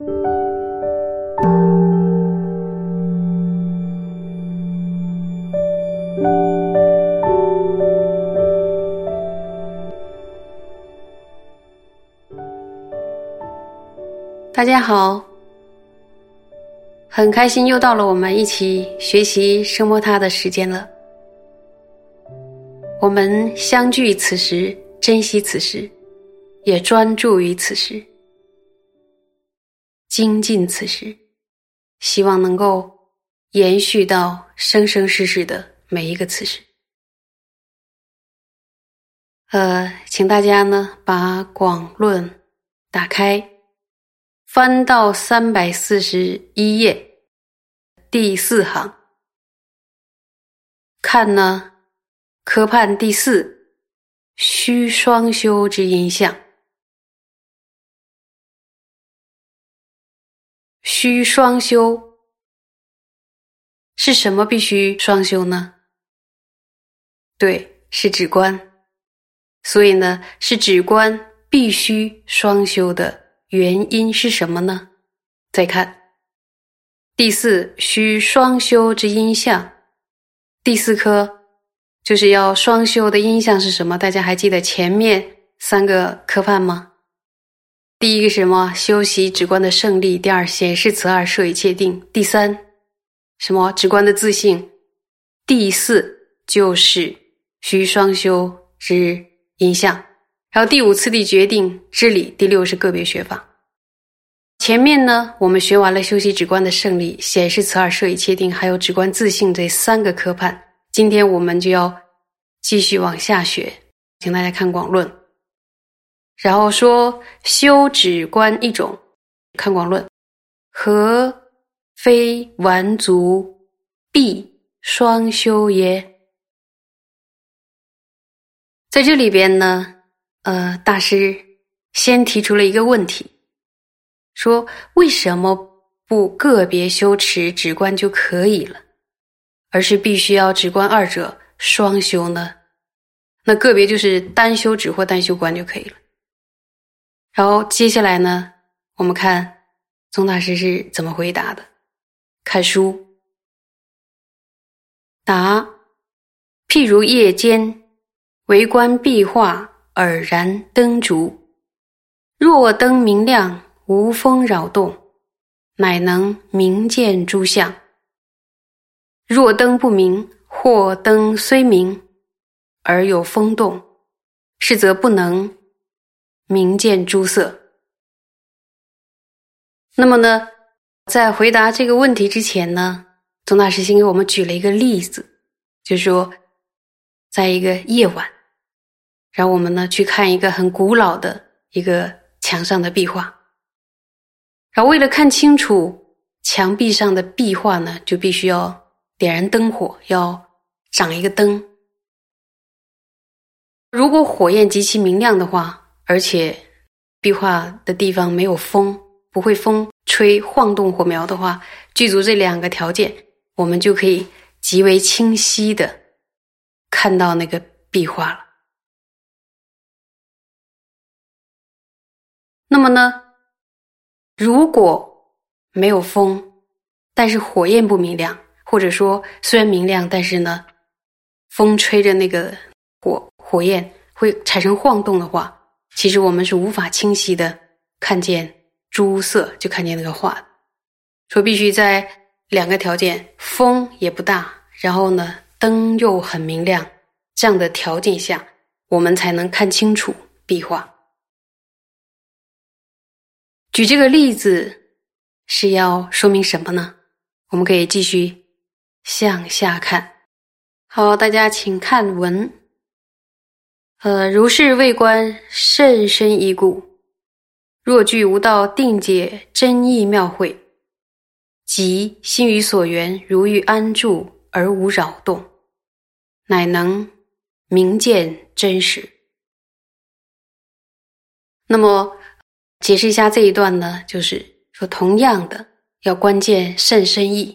大家好，很开心又到了我们一起学习声波塔的时间了。我们相聚此时，珍惜此时，也专注于此时，精进此时，希望能够延续到生生世世的每一个此时。呃，请大家呢把广论打开。翻到三百四十一页，第四行，看呢，科判第四，虚双修之音相。需双修是什么？必须双修呢？对，是指观，所以呢，是指观必须双修的。原因是什么呢？再看第四需双修之音相，第四科就是要双修的音相是什么？大家还记得前面三个科判吗？第一个什么？修习直观的胜利。第二显示此二设以切定。第三什么？直观的自信。第四就是需双修之音相。然后第五次第决定之理，第六是个别学法。前面呢，我们学完了修习直观的胜利、显示此二设以切定，还有直观自信这三个科判。今天我们就要继续往下学，请大家看广论。然后说修止观一种，看广论，何非完足必双修耶？在这里边呢。呃，大师先提出了一个问题，说为什么不个别修持止观就可以了，而是必须要止观二者双修呢？那个别就是单修止或单修观就可以了。然后接下来呢，我们看宗大师是怎么回答的。看书，答：譬如夜间围观壁画。尔然灯烛，若灯明亮，无风扰动，乃能明见诸相；若灯不明，或灯虽明，而有风动，是则不能明见诸色。那么呢，在回答这个问题之前呢，宗大师先给我们举了一个例子，就是说，在一个夜晚。让我们呢去看一个很古老的一个墙上的壁画，然后为了看清楚墙壁上的壁画呢，就必须要点燃灯火，要长一个灯。如果火焰极其明亮的话，而且壁画的地方没有风，不会风吹晃动火苗的话，具足这两个条件，我们就可以极为清晰的看到那个壁画了。那么呢，如果没有风，但是火焰不明亮，或者说虽然明亮，但是呢，风吹着那个火火焰会产生晃动的话，其实我们是无法清晰的看见朱色，就看见那个画。说必须在两个条件：风也不大，然后呢，灯又很明亮，这样的条件下，我们才能看清楚壁画。举这个例子是要说明什么呢？我们可以继续向下看。好，大家请看文。呃，如是为观甚深一故，若具无道定解真意妙慧，即心于所缘，如遇安住而无扰动，乃能明见真实。那么。解释一下这一段呢，就是说，同样的要关键甚深意，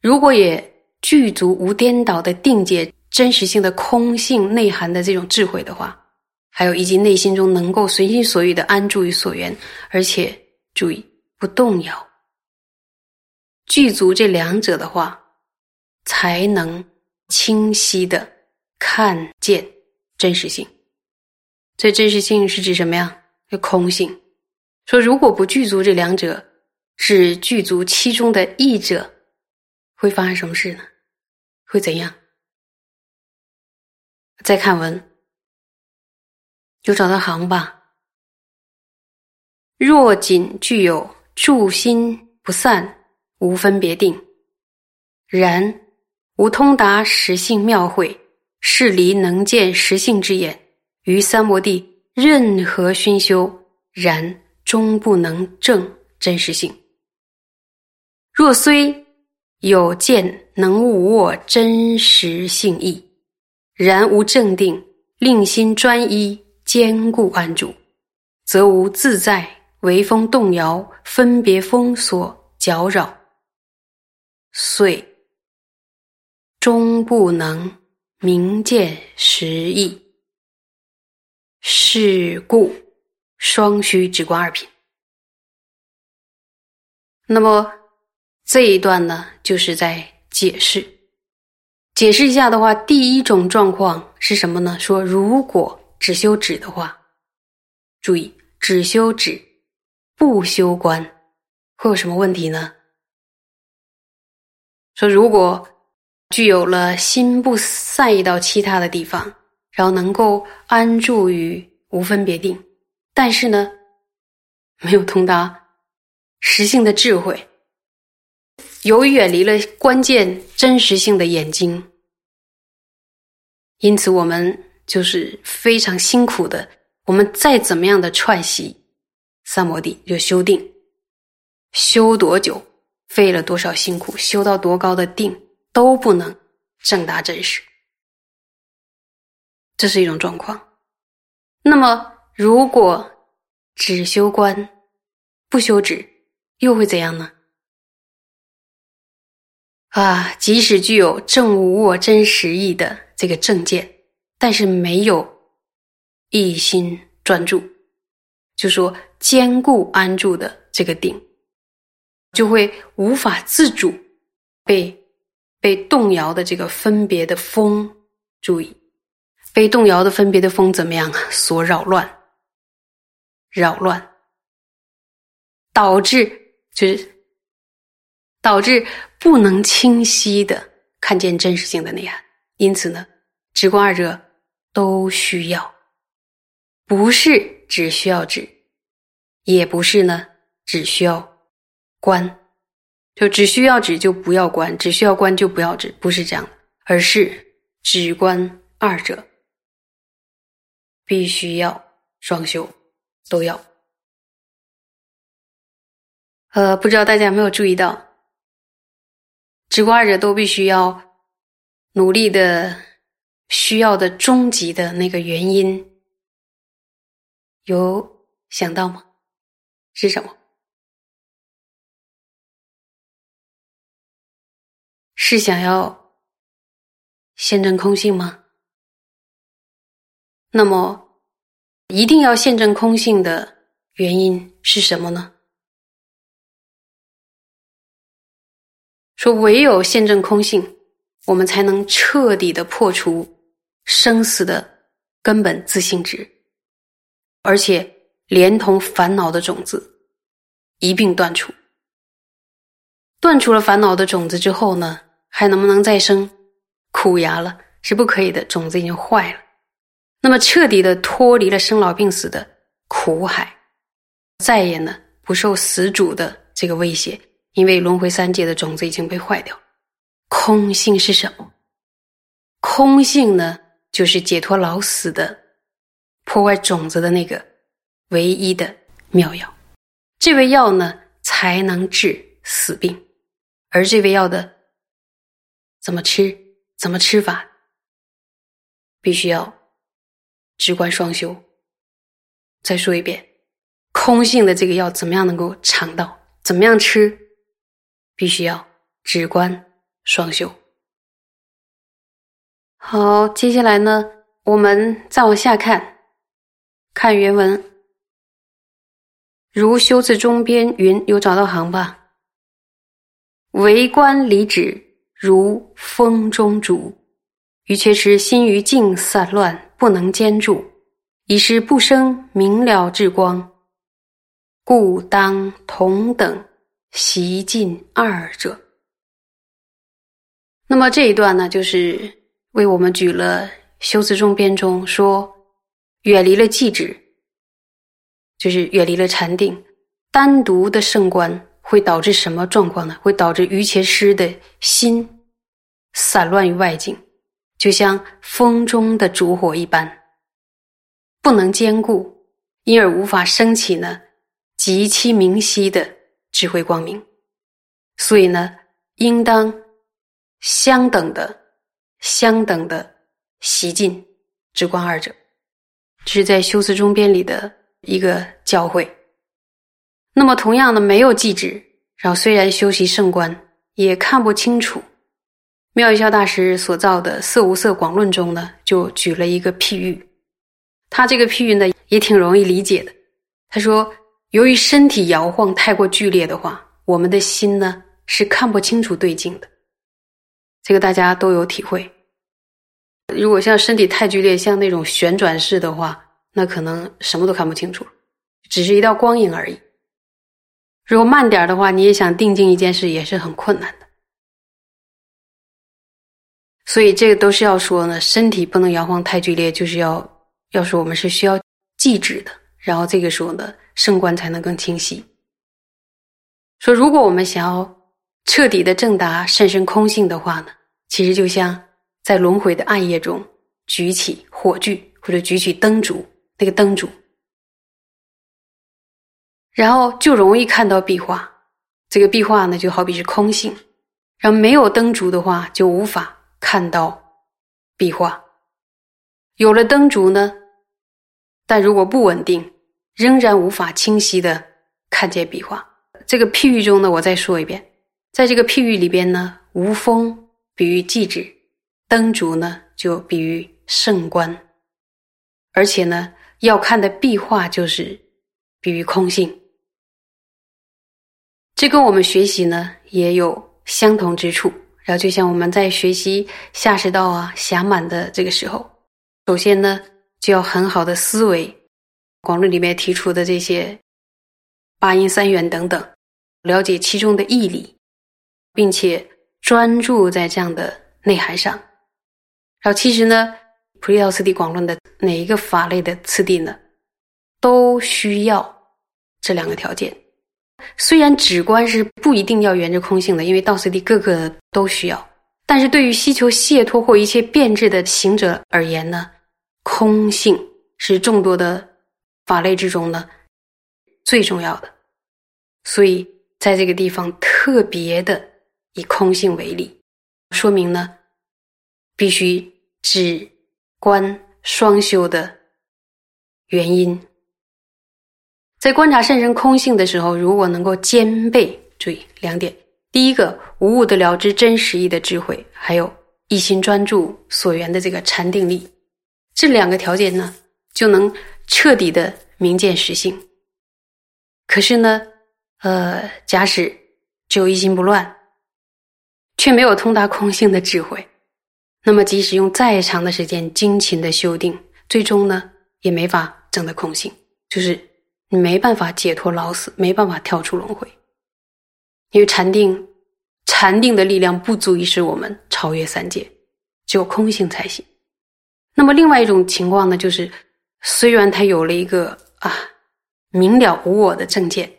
如果也具足无颠倒的定解真实性的空性内涵的这种智慧的话，还有以及内心中能够随心所欲的安住于所缘，而且注意不动摇。具足这两者的话，才能清晰的看见真实性。这真实性是指什么呀？就空性。说如果不具足这两者，只具足其中的一者，会发生什么事呢？会怎样？再看文，有找到行吧。若仅具有住心不散。无分别定，然无通达实性妙慧，是离能见实性之眼，于三摩地任何熏修，然终不能证真实性。若虽有见能悟我真实性意，然无正定，令心专一，坚固安住，则无自在，为风动摇，分别封锁搅扰。遂终不能明见实意，是故双虚直观二品。那么这一段呢，就是在解释。解释一下的话，第一种状况是什么呢？说如果只修止的话，注意只修止不修观，会有什么问题呢？说，如果具有了心不散逸到其他的地方，然后能够安住于无分别定，但是呢，没有通达实性的智慧，由于远离了关键真实性的眼睛，因此我们就是非常辛苦的。我们再怎么样的串习三摩地，就修定，修多久？费了多少辛苦，修到多高的定都不能正达真实，这是一种状况。那么，如果只修观不修止，又会怎样呢？啊，即使具有正无我真实意的这个正见，但是没有一心专注，就说坚固安住的这个定。就会无法自主被被动摇的这个分别的风，注意被动摇的分别的风怎么样啊？所扰乱，扰乱，导致就是导致不能清晰的看见真实性的内涵。因此呢，直观二者都需要，不是只需要指，也不是呢只需要。观，就只需要指就不要观，只需要观就不要指，不是这样的，而是只观二者必须要双修，都要。呃，不知道大家有没有注意到，止观二者都必须要努力的需要的终极的那个原因，有想到吗？是什么？是想要现证空性吗？那么，一定要现证空性的原因是什么呢？说唯有现证空性，我们才能彻底的破除生死的根本自信值，而且连同烦恼的种子一并断除。断除了烦恼的种子之后呢？还能不能再生苦芽了？是不可以的，种子已经坏了。那么彻底的脱离了生老病死的苦海，再也呢不受死主的这个威胁，因为轮回三界的种子已经被坏掉。空性是什么？空性呢，就是解脱老死的破坏种子的那个唯一的妙药。这味药呢，才能治死病，而这味药的。怎么吃？怎么吃法？必须要直观双修。再说一遍，空性的这个药怎么样能够尝到？怎么样吃？必须要直观双修。好，接下来呢，我们再往下看，看原文。如修字中边云，有找到行吧？为官离止，如风中烛。余却是心于境散乱，不能兼住，已是不生明了之光，故当同等习尽二者。那么这一段呢，就是为我们举了修辞中边中说，远离了寂止，就是远离了禅定，单独的圣观。会导致什么状况呢？会导致于切师的心散乱于外境，就像风中的烛火一般，不能兼顾，因而无法升起呢极其明晰的智慧光明。所以呢，应当相等的、相等的习进直观二者，这是在修辞中边里的一个教诲。那么，同样的，没有记止，然后虽然修习圣观，也看不清楚。妙一笑大师所造的《色无色广论》中呢，就举了一个譬喻。他这个譬喻呢，也挺容易理解的。他说，由于身体摇晃太过剧烈的话，我们的心呢是看不清楚对境的。这个大家都有体会。如果像身体太剧烈，像那种旋转式的话，那可能什么都看不清楚，只是一道光影而已。如果慢点的话，你也想定睛一件事，也是很困难的。所以这个都是要说呢，身体不能摇晃太剧烈，就是要要说我们是需要寂止的。然后这个时候呢，圣观才能更清晰。说如果我们想要彻底的正达甚深空性的话呢，其实就像在轮回的暗夜中举起火炬或者举起灯烛，那个灯烛。然后就容易看到壁画，这个壁画呢就好比是空性，然后没有灯烛的话就无法看到壁画。有了灯烛呢，但如果不稳定，仍然无法清晰的看见壁画。这个譬喻中呢，我再说一遍，在这个譬喻里边呢，无风比喻寂止，灯烛呢就比喻圣观，而且呢要看的壁画就是比喻空性。这跟我们学习呢也有相同之处。然后，就像我们在学习下士道啊、暇满的这个时候，首先呢就要很好的思维广论里面提出的这些八因三缘等等，了解其中的义理，并且专注在这样的内涵上。然后，其实呢，普利道次第广论的哪一个法类的次第呢，都需要这两个条件。虽然止观是不一定要圆着空性的，因为道次第各个都需要，但是对于希求解脱或一切变质的行者而言呢，空性是众多的法类之中呢最重要的。所以在这个地方特别的以空性为例，说明呢必须止观双修的原因。在观察甚深空性的时候，如果能够兼备，注意两点：第一个，无物的了知真实意的智慧，还有一心专注所缘的这个禅定力，这两个条件呢，就能彻底的明见实性。可是呢，呃，假使只有一心不乱，却没有通达空性的智慧，那么即使用再长的时间精勤的修定，最终呢，也没法证得空性，就是。你没办法解脱老死，没办法跳出轮回，因为禅定，禅定的力量不足以使我们超越三界，只有空性才行。那么另外一种情况呢，就是虽然他有了一个啊明了无我的正见，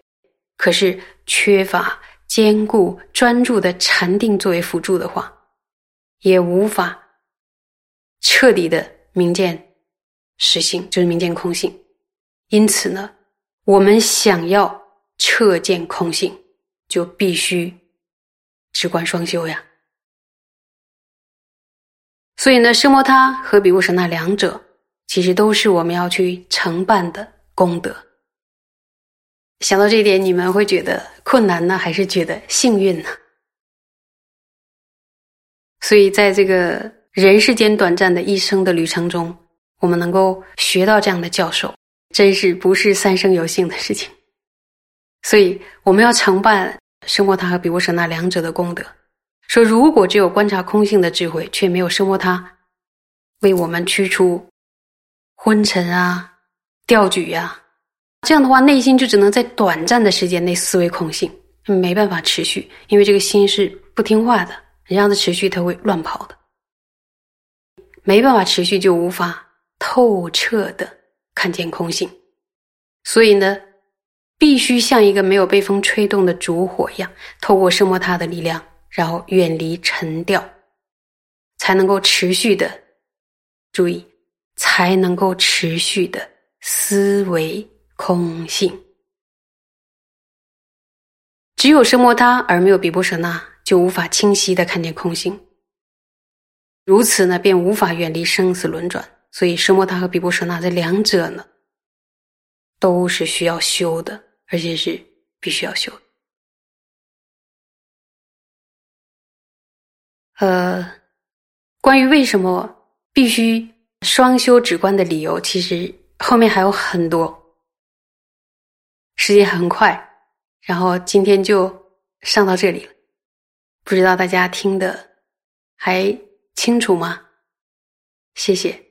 可是缺乏坚固专注的禅定作为辅助的话，也无法彻底的明见实性，就是明见空性。因此呢。我们想要彻见空性，就必须直观双修呀。所以呢，奢摩他和比乌舍那两者，其实都是我们要去承办的功德。想到这一点，你们会觉得困难呢，还是觉得幸运呢？所以，在这个人世间短暂的一生的旅程中，我们能够学到这样的教授。真是不是三生有幸的事情。所以我们要承办声波他和比波舍那两者的功德。说如果只有观察空性的智慧，却没有声波他为我们驱除昏沉啊、掉举呀，这样的话，内心就只能在短暂的时间内思维空性，没办法持续，因为这个心是不听话的，你让它持续，它会乱跑的，没办法持续，就无法透彻的看见空性。所以呢。必须像一个没有被风吹动的烛火一样，透过生摩他的力量，然后远离沉掉，才能够持续的注意，才能够持续的思维空性。只有声摩他而没有比波舍那，就无法清晰的看见空性。如此呢，便无法远离生死轮转。所以，声摩他和比波舍那这两者呢，都是需要修的。而且是必须要修的。呃，关于为什么必须双修止观的理由，其实后面还有很多。时间很快，然后今天就上到这里了。不知道大家听的还清楚吗？谢谢。